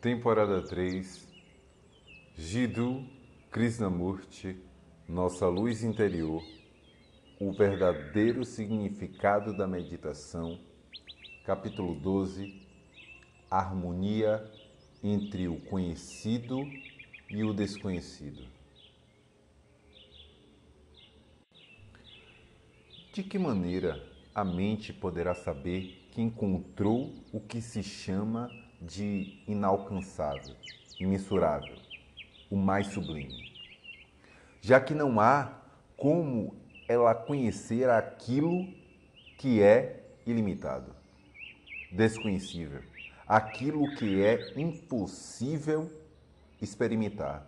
Temporada 3 Jiddu Krishnamurti Nossa Luz Interior O Verdadeiro Significado da Meditação Capítulo 12 Harmonia entre o conhecido e o desconhecido. De que maneira a mente poderá saber que encontrou o que se chama de inalcançável, imensurável, o mais sublime? Já que não há como ela conhecer aquilo que é ilimitado, desconhecível, aquilo que é impossível experimentar.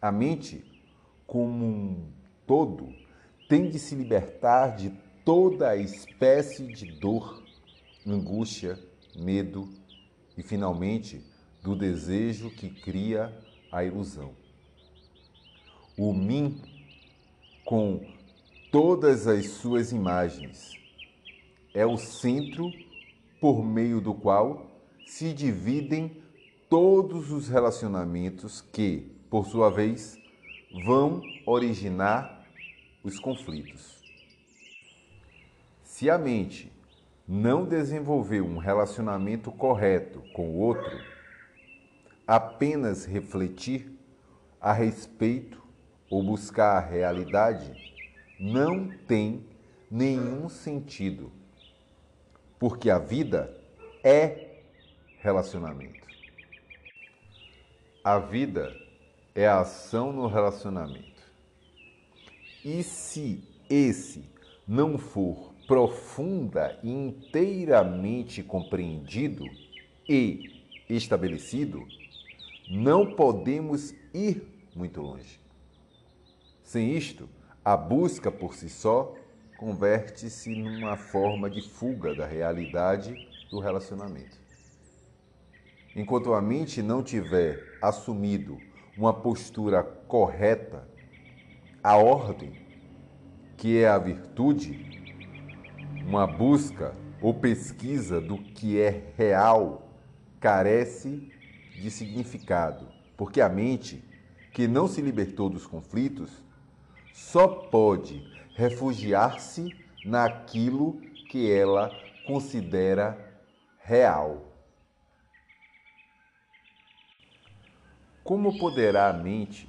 A mente, como um todo, tem de se libertar de toda espécie de dor, angústia, medo e, finalmente, do desejo que cria a ilusão. O mim, com todas as suas imagens, é o centro por meio do qual se dividem todos os relacionamentos que, por sua vez, vão originar os conflitos. Se a mente não desenvolveu um relacionamento correto com o outro, apenas refletir a respeito ou buscar a realidade não tem nenhum sentido, porque a vida é relacionamento. A vida é a ação no relacionamento. E se esse não for profunda e inteiramente compreendido e estabelecido, não podemos ir muito longe. Sem isto, a busca por si só converte-se numa forma de fuga da realidade do relacionamento. Enquanto a mente não tiver assumido uma postura correta a ordem, que é a virtude, uma busca ou pesquisa do que é real, carece de significado, porque a mente, que não se libertou dos conflitos, só pode refugiar-se naquilo que ela considera real. Como poderá a mente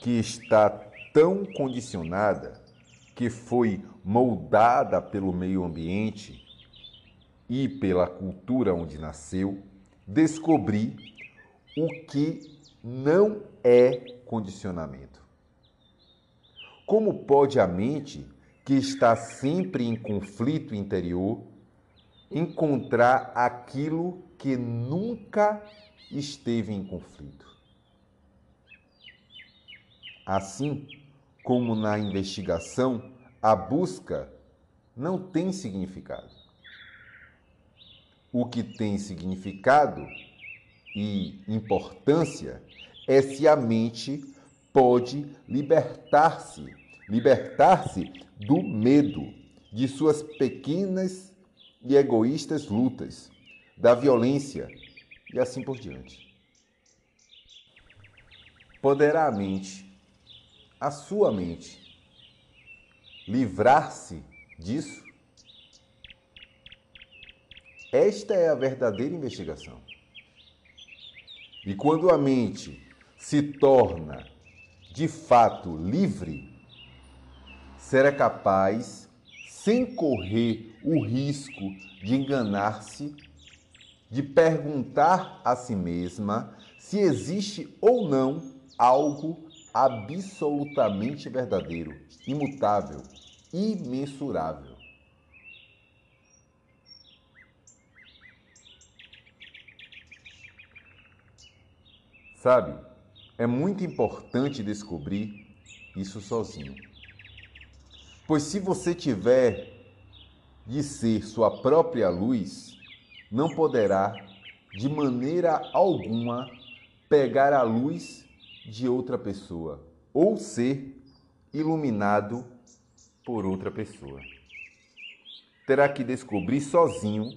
que está tão condicionada, que foi moldada pelo meio ambiente e pela cultura onde nasceu, descobrir o que não é condicionamento. Como pode a mente, que está sempre em conflito interior, encontrar aquilo que nunca esteve em conflito? Assim como na investigação, a busca não tem significado. O que tem significado e importância é se a mente pode libertar-se, libertar-se do medo, de suas pequenas e egoístas lutas, da violência e assim por diante. Poderá a mente a sua mente livrar-se disso? Esta é a verdadeira investigação. E quando a mente se torna de fato livre, será capaz, sem correr o risco de enganar-se, de perguntar a si mesma se existe ou não algo absolutamente verdadeiro, imutável, imensurável. Sabe, é muito importante descobrir isso sozinho. Pois se você tiver de ser sua própria luz, não poderá, de maneira alguma, pegar a luz de outra pessoa ou ser iluminado por outra pessoa. Terá que descobrir sozinho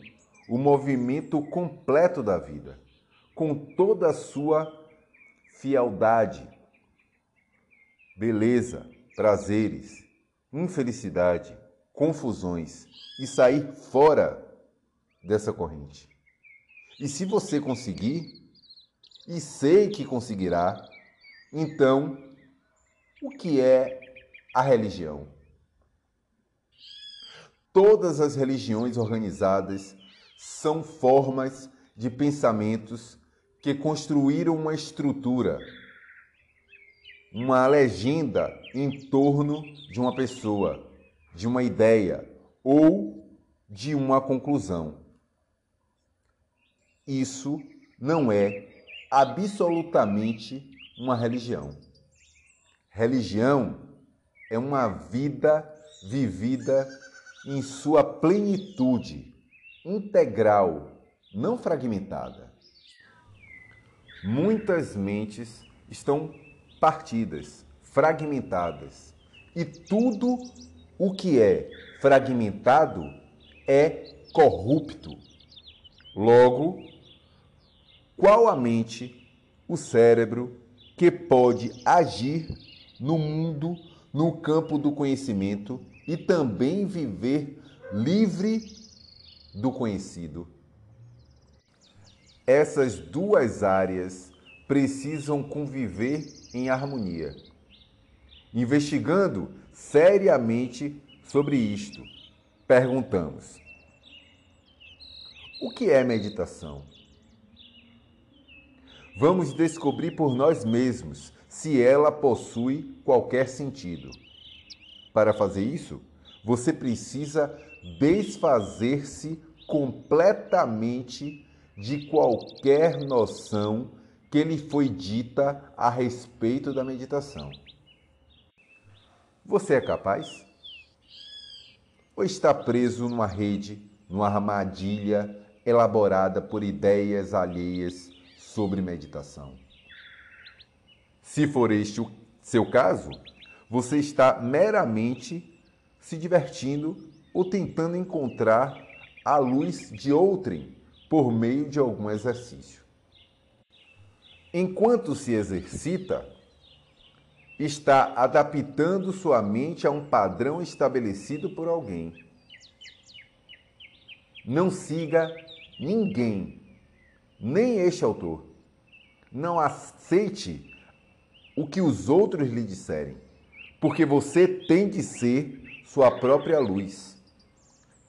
o movimento completo da vida, com toda a sua fialdade, beleza, prazeres, infelicidade, confusões e sair fora dessa corrente. E se você conseguir, e sei que conseguirá, então o que é a religião? Todas as religiões organizadas são formas de pensamentos que construíram uma estrutura, uma legenda em torno de uma pessoa, de uma ideia ou de uma conclusão. Isso não é absolutamente uma religião. Religião é uma vida vivida em sua plenitude, integral, não fragmentada. Muitas mentes estão partidas, fragmentadas, e tudo o que é fragmentado é corrupto. Logo, qual a mente, o cérebro, que pode agir no mundo, no campo do conhecimento e também viver livre do conhecido? Essas duas áreas precisam conviver em harmonia. Investigando seriamente sobre isto, perguntamos: o que é meditação? Vamos descobrir por nós mesmos se ela possui qualquer sentido. Para fazer isso, você precisa desfazer-se completamente de qualquer noção que lhe foi dita a respeito da meditação. Você é capaz? Ou está preso numa rede, numa armadilha elaborada por ideias alheias sobre meditação. Se for este o seu caso, você está meramente se divertindo ou tentando encontrar a luz de outrem por meio de algum exercício. Enquanto se exercita, está adaptando sua mente a um padrão estabelecido por alguém. Não siga ninguém nem este autor. Não aceite o que os outros lhe disserem, porque você tem de ser sua própria luz.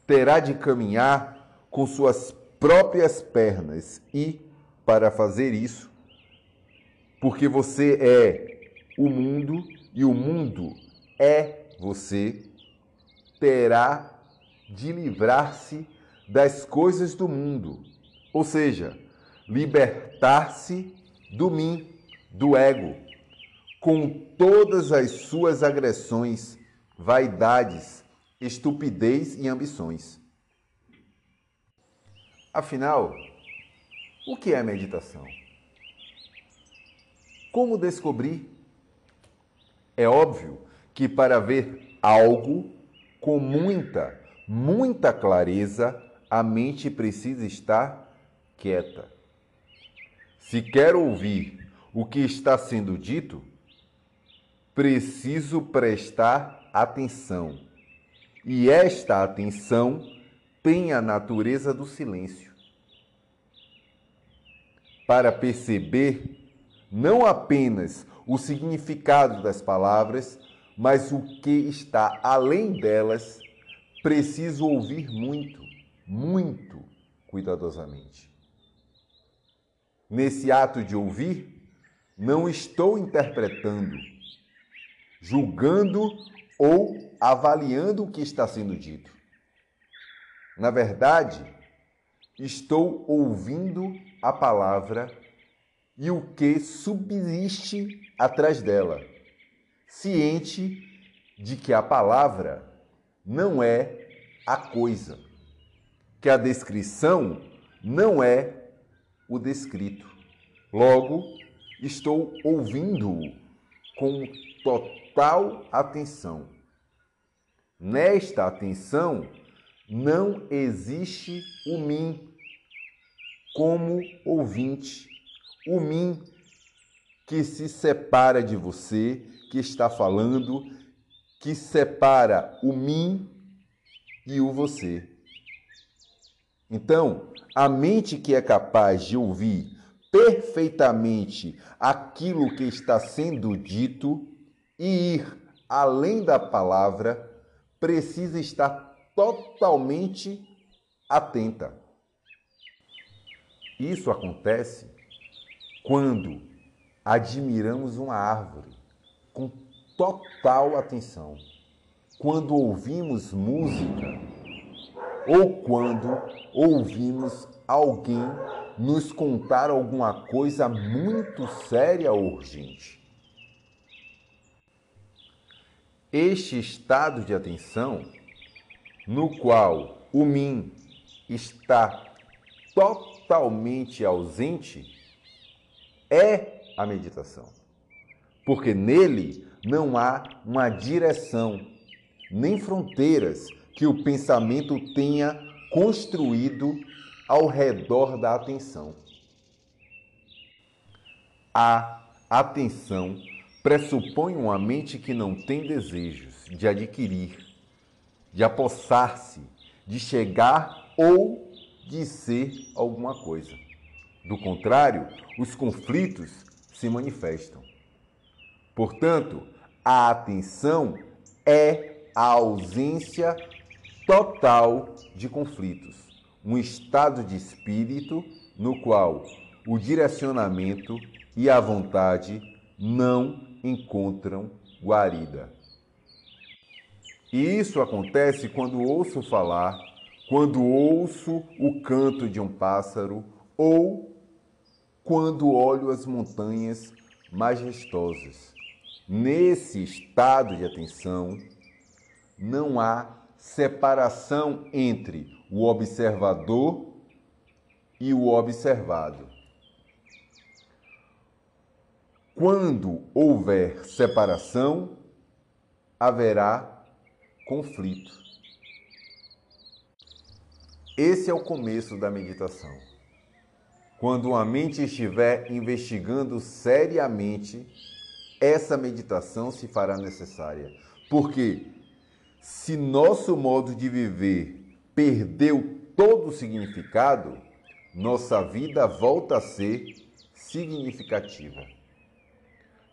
Terá de caminhar com suas próprias pernas e, para fazer isso, porque você é o mundo e o mundo é você, terá de livrar-se das coisas do mundo, ou seja, libertar-se do mim, do ego, com todas as suas agressões, vaidades, estupidez e ambições. Afinal, o que é meditação? Como descobrir? É óbvio que para ver algo com muita, muita clareza, a mente precisa estar quieta. Se quero ouvir o que está sendo dito, preciso prestar atenção. E esta atenção tem a natureza do silêncio. Para perceber não apenas o significado das palavras, mas o que está além delas, preciso ouvir muito, muito cuidadosamente. Nesse ato de ouvir, não estou interpretando, julgando ou avaliando o que está sendo dito. Na verdade, estou ouvindo a palavra e o que subsiste atrás dela, ciente de que a palavra não é a coisa, que a descrição não é o descrito. Logo, estou ouvindo-o com total atenção. Nesta atenção, não existe o mim como ouvinte, o mim que se separa de você, que está falando, que separa o mim e o você. Então, a mente que é capaz de ouvir perfeitamente aquilo que está sendo dito e ir além da palavra, precisa estar totalmente atenta. Isso acontece quando admiramos uma árvore com total atenção, quando ouvimos música ou quando ouvimos alguém nos contar alguma coisa muito séria ou urgente. Este estado de atenção, no qual o mim está totalmente ausente, é a meditação. Porque nele não há uma direção, nem fronteiras que o pensamento tenha construído ao redor da atenção. A atenção pressupõe uma mente que não tem desejos de adquirir, de apossar-se, de chegar ou de ser alguma coisa. Do contrário, os conflitos se manifestam. Portanto, a atenção é a ausência total de conflitos, um estado de espírito no qual o direcionamento e a vontade não encontram guarida. E isso acontece quando ouço falar, quando ouço o canto de um pássaro ou quando olho as montanhas majestosas. Nesse estado de atenção, não há separação entre o observador e o observado. Quando houver separação, haverá conflito. Esse é o começo da meditação. Quando a mente estiver investigando seriamente, essa meditação se fará necessária. Porque se nosso modo de viver perdeu todo o significado, nossa vida volta a ser significativa.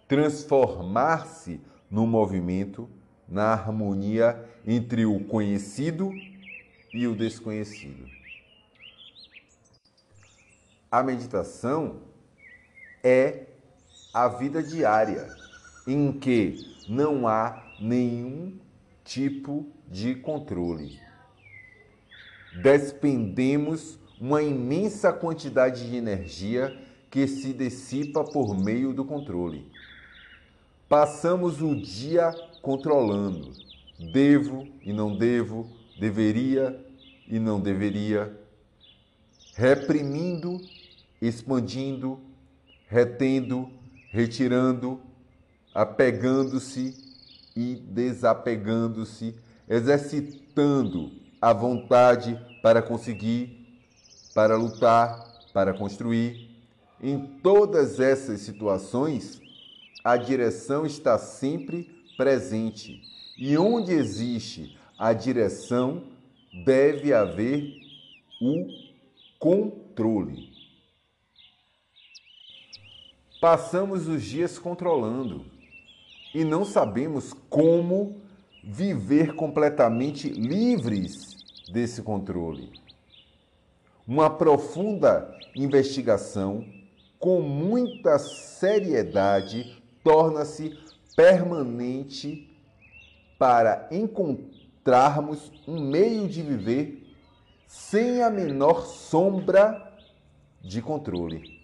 Transformar-se no movimento, na harmonia entre o conhecido e o desconhecido. A meditação é a vida diária em que não há nenhum tipo de controle. Despendemos uma imensa quantidade de energia que se dissipa por meio do controle. Passamos o dia controlando. Devo e não devo, deveria e não deveria, reprimindo, expandindo, retendo, retirando, apegando-se e desapegando-se, exercitando a vontade para conseguir, para lutar, para construir. Em todas essas situações, a direção está sempre presente. E onde existe a direção, deve haver o controle. Passamos os dias controlando e não sabemos como viver completamente livres desse controle. Uma profunda investigação, com muita seriedade, torna-se permanente para encontrarmos um meio de viver sem a menor sombra de controle.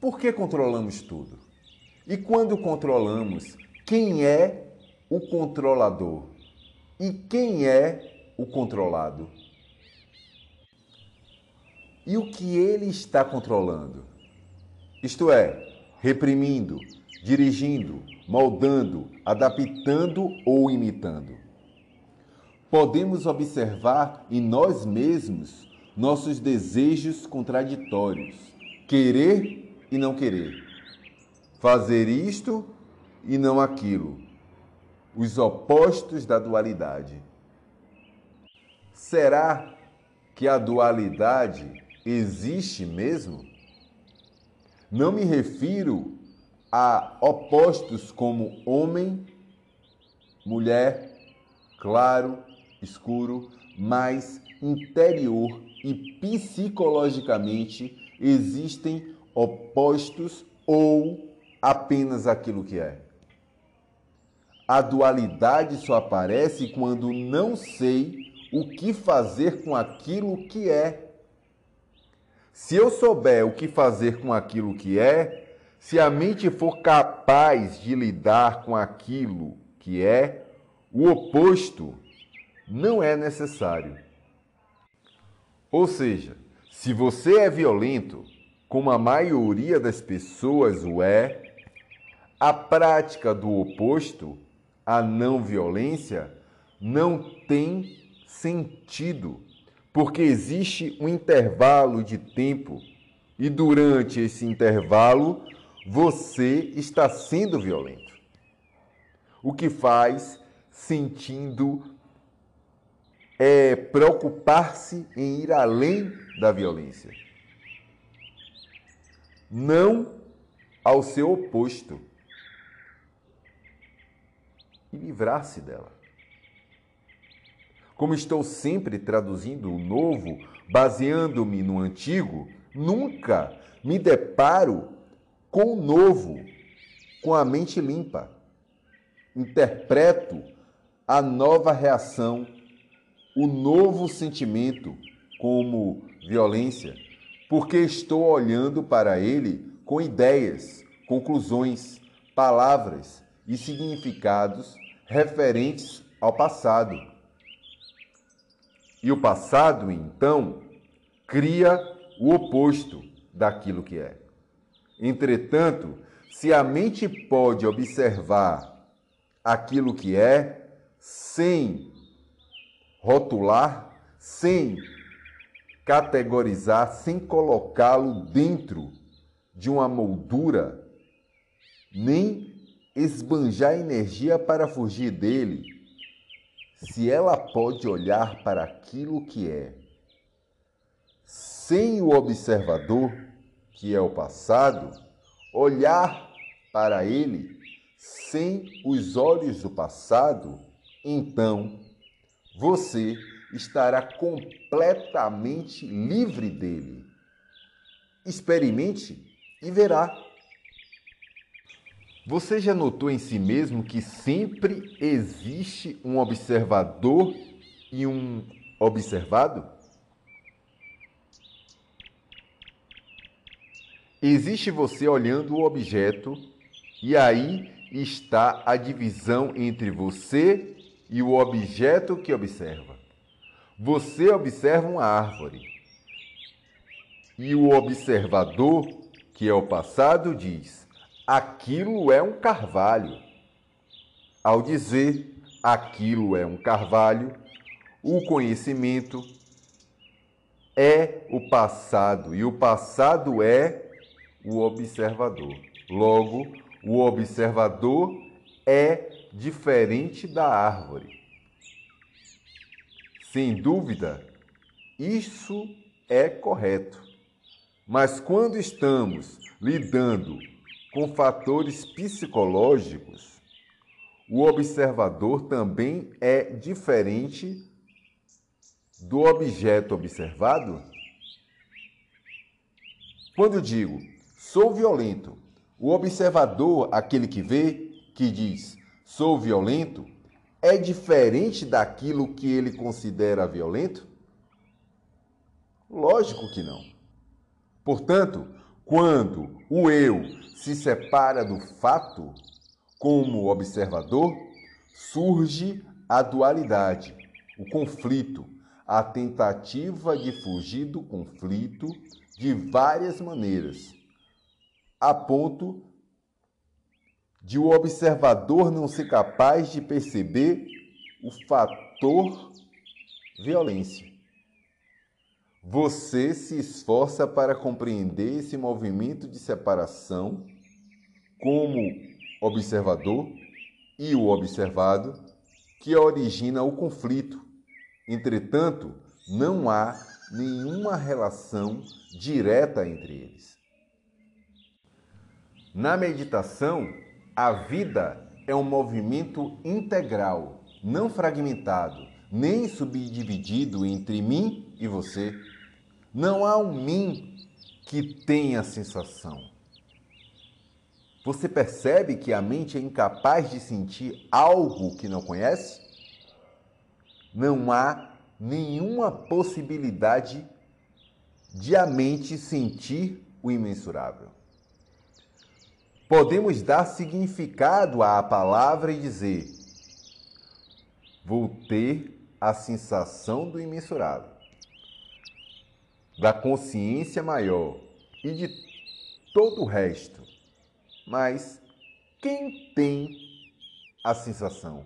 Por que controlamos tudo? E quando controlamos, quem é o controlador? E quem é o controlado? E o que ele está controlando? Isto é, reprimindo, dirigindo, moldando, adaptando ou imitando. Podemos observar em nós mesmos nossos desejos contraditórios, querer e não querer, fazer isto e não aquilo, os opostos da dualidade. Será que a dualidade existe mesmo? Não me refiro a opostos como homem, mulher, claro, escuro, mas interior e psicologicamente existem opostos ou apenas aquilo que é. A dualidade só aparece quando não sei o que fazer com aquilo que é. Se eu souber o que fazer com aquilo que é, se a mente for capaz de lidar com aquilo que é, o oposto não é necessário. Ou seja, se você é violento, como a maioria das pessoas o é, a prática do oposto, a não violência, não tem sentido, porque existe um intervalo de tempo e durante esse intervalo você está sendo violento. O que faz sentindo é preocupar-se em ir além da violência. Não ao seu oposto. E livrar-se dela. Como estou sempre traduzindo o novo, baseando-me no antigo, nunca me deparo com o novo, com a mente limpa. Interpreto a nova reação, o novo sentimento como violência, porque estou olhando para ele com ideias, conclusões, palavras e significados referentes ao passado. E o passado, então, cria o oposto daquilo que é. Entretanto, se a mente pode observar aquilo que é sem rotular, sem categorizar, sem colocá-lo dentro de uma moldura, nem esbanjar energia para fugir dele, se ela pode olhar para aquilo que é, sem o observador, que é o passado, olhar para ele sem os olhos do passado, então você estará completamente livre dele. Experimente e verá. Você já notou em si mesmo que sempre existe um observador e um observado? Existe você olhando o objeto e aí está a divisão entre você e o objeto que observa. Você observa uma árvore e o observador, que é o passado, diz: aquilo é um carvalho. Ao dizer aquilo é um carvalho, o conhecimento é o passado e o passado é o observador. Logo, o observador é diferente da árvore. Sem dúvida, isso é correto. Mas quando estamos lidando com fatores psicológicos, o observador também é diferente do objeto observado? Quando digo sou violento, o observador, aquele que vê, que diz sou violento, é diferente daquilo que ele considera violento? Lógico que não. Portanto, quando o eu se separa do fato, como observador, surge a dualidade, o conflito, a tentativa de fugir do conflito de várias maneiras, a ponto de o observador não ser capaz de perceber o fator violência. Você se esforça para compreender esse movimento de separação como observador e o observado que origina o conflito. Entretanto, não há nenhuma relação direta entre eles. Na meditação, a vida é um movimento integral, não fragmentado, nem subdividido entre mim e você. Não há um mim que tenha sensação. Você percebe que a mente é incapaz de sentir algo que não conhece? Não há nenhuma possibilidade de a mente sentir o imensurável. Podemos dar significado à palavra e dizer: vou ter a sensação do imensurável da consciência maior e de todo o resto. Mas quem tem a sensação?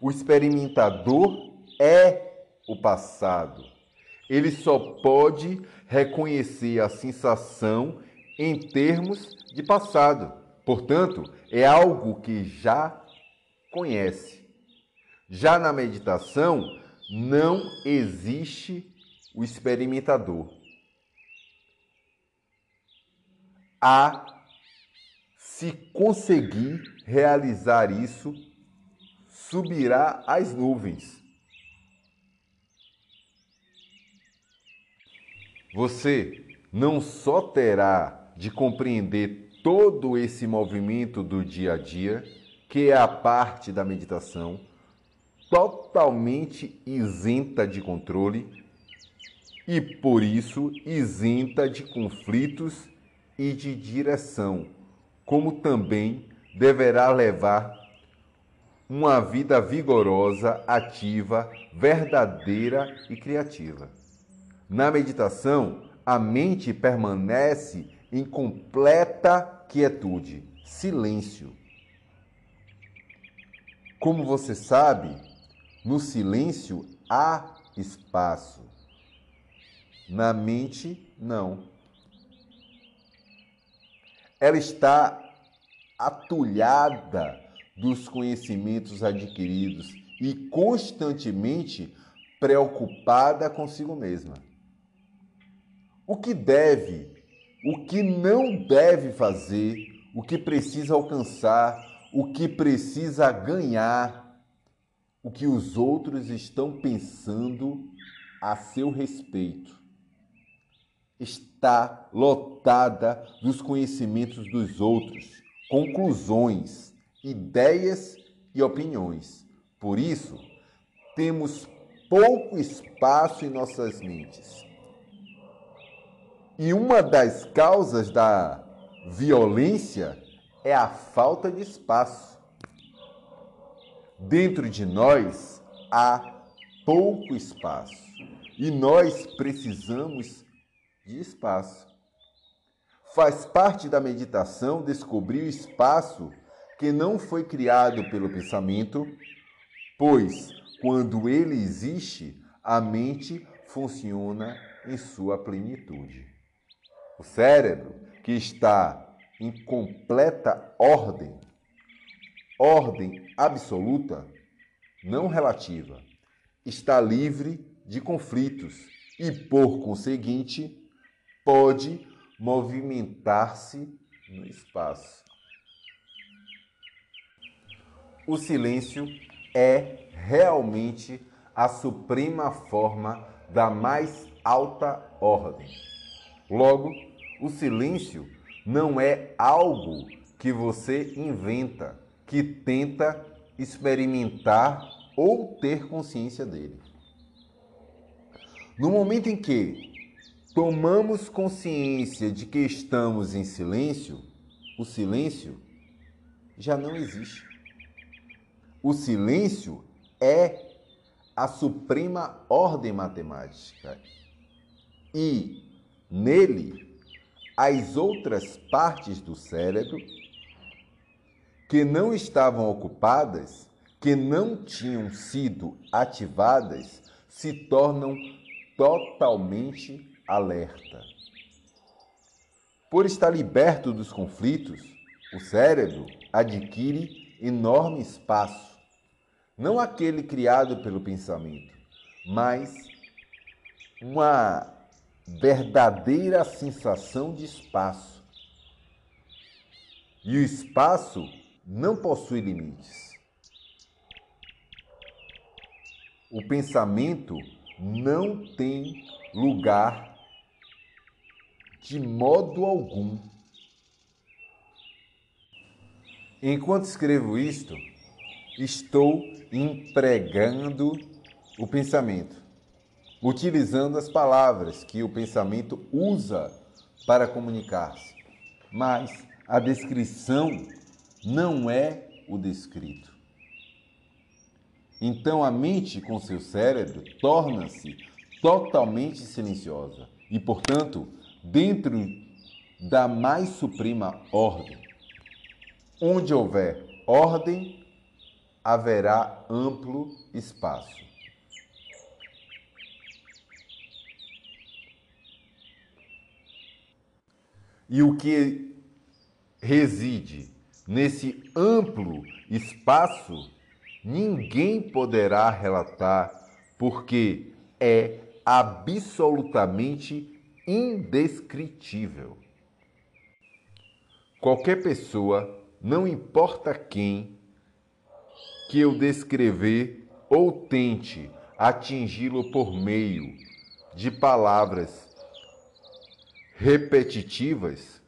O experimentador é o passado. Ele só pode reconhecer a sensação em termos de passado. Portanto, é algo que já conhece. Já na meditação, não existe o experimentador. A se conseguir realizar isso, subirá às nuvens. Você não só terá de compreender todo esse movimento do dia a dia, que é a parte da meditação, totalmente isenta de controle, e por isso isenta de conflitos e de direção, como também deverá levar uma vida vigorosa, ativa, verdadeira e criativa. Na meditação, a mente permanece em completa quietude, silêncio. Como você sabe, no silêncio há espaço. Na mente, não. Ela está atulhada dos conhecimentos adquiridos e constantemente preocupada consigo mesma. O que deve, o que não deve fazer, o que precisa alcançar, o que precisa ganhar, o que os outros estão pensando a seu respeito está lotada dos conhecimentos dos outros, conclusões, ideias e opiniões. Por isso, temos pouco espaço em nossas mentes. E uma das causas da violência é a falta de espaço. Dentro de nós há pouco espaço e nós precisamos de espaço. Faz parte da meditação descobrir o espaço que não foi criado pelo pensamento, pois quando ele existe, a mente funciona em sua plenitude. O cérebro, que está em completa ordem, ordem absoluta, não relativa, está livre de conflitos e, por conseguinte, pode movimentar-se no espaço. O silêncio é realmente a suprema forma da mais alta ordem. Logo, o silêncio não é algo que você inventa, que tenta experimentar ou ter consciência dele. No momento em que tomamos consciência de que estamos em silêncio, o silêncio já não existe. O silêncio é a suprema ordem matemática. E nele, as outras partes do cérebro que não estavam ocupadas, que não tinham sido ativadas, se tornam totalmente alerta. Por estar liberto dos conflitos, o cérebro adquire enorme espaço, não aquele criado pelo pensamento, mas uma verdadeira sensação de espaço. E o espaço não possui limites. O pensamento não tem lugar de modo algum. Enquanto escrevo isto, estou empregando o pensamento, utilizando as palavras que o pensamento usa para comunicar-se. Mas a descrição não é o descrito. Então a mente com seu cérebro torna-se totalmente silenciosa e, portanto, dentro da mais suprema ordem. Onde houver ordem, haverá amplo espaço. E o que reside nesse amplo espaço, ninguém poderá relatar, porque é absolutamente indescritível. Qualquer pessoa, não importa quem, que eu descrever ou tente atingi-lo por meio de palavras repetitivas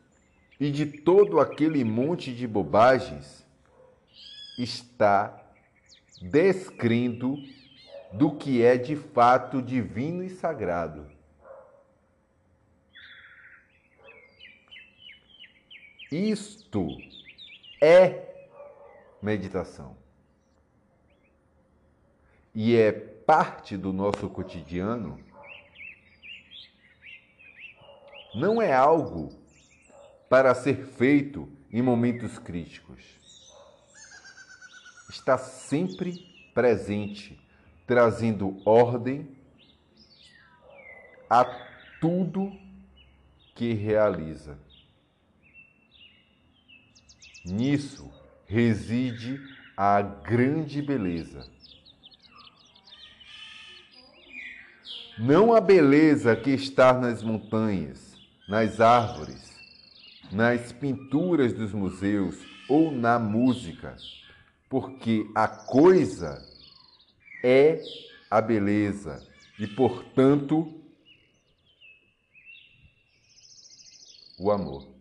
e de todo aquele monte de bobagens, está descrendo do que é de fato divino e sagrado. Isto é meditação. E é parte do nosso cotidiano. Não é algo para ser feito em momentos críticos. Está sempre presente, trazendo ordem a tudo que realiza. Nisso reside a grande beleza. Não a beleza que está nas montanhas, nas árvores, nas pinturas dos museus ou na música, porque a coisa é a beleza e, portanto, o amor.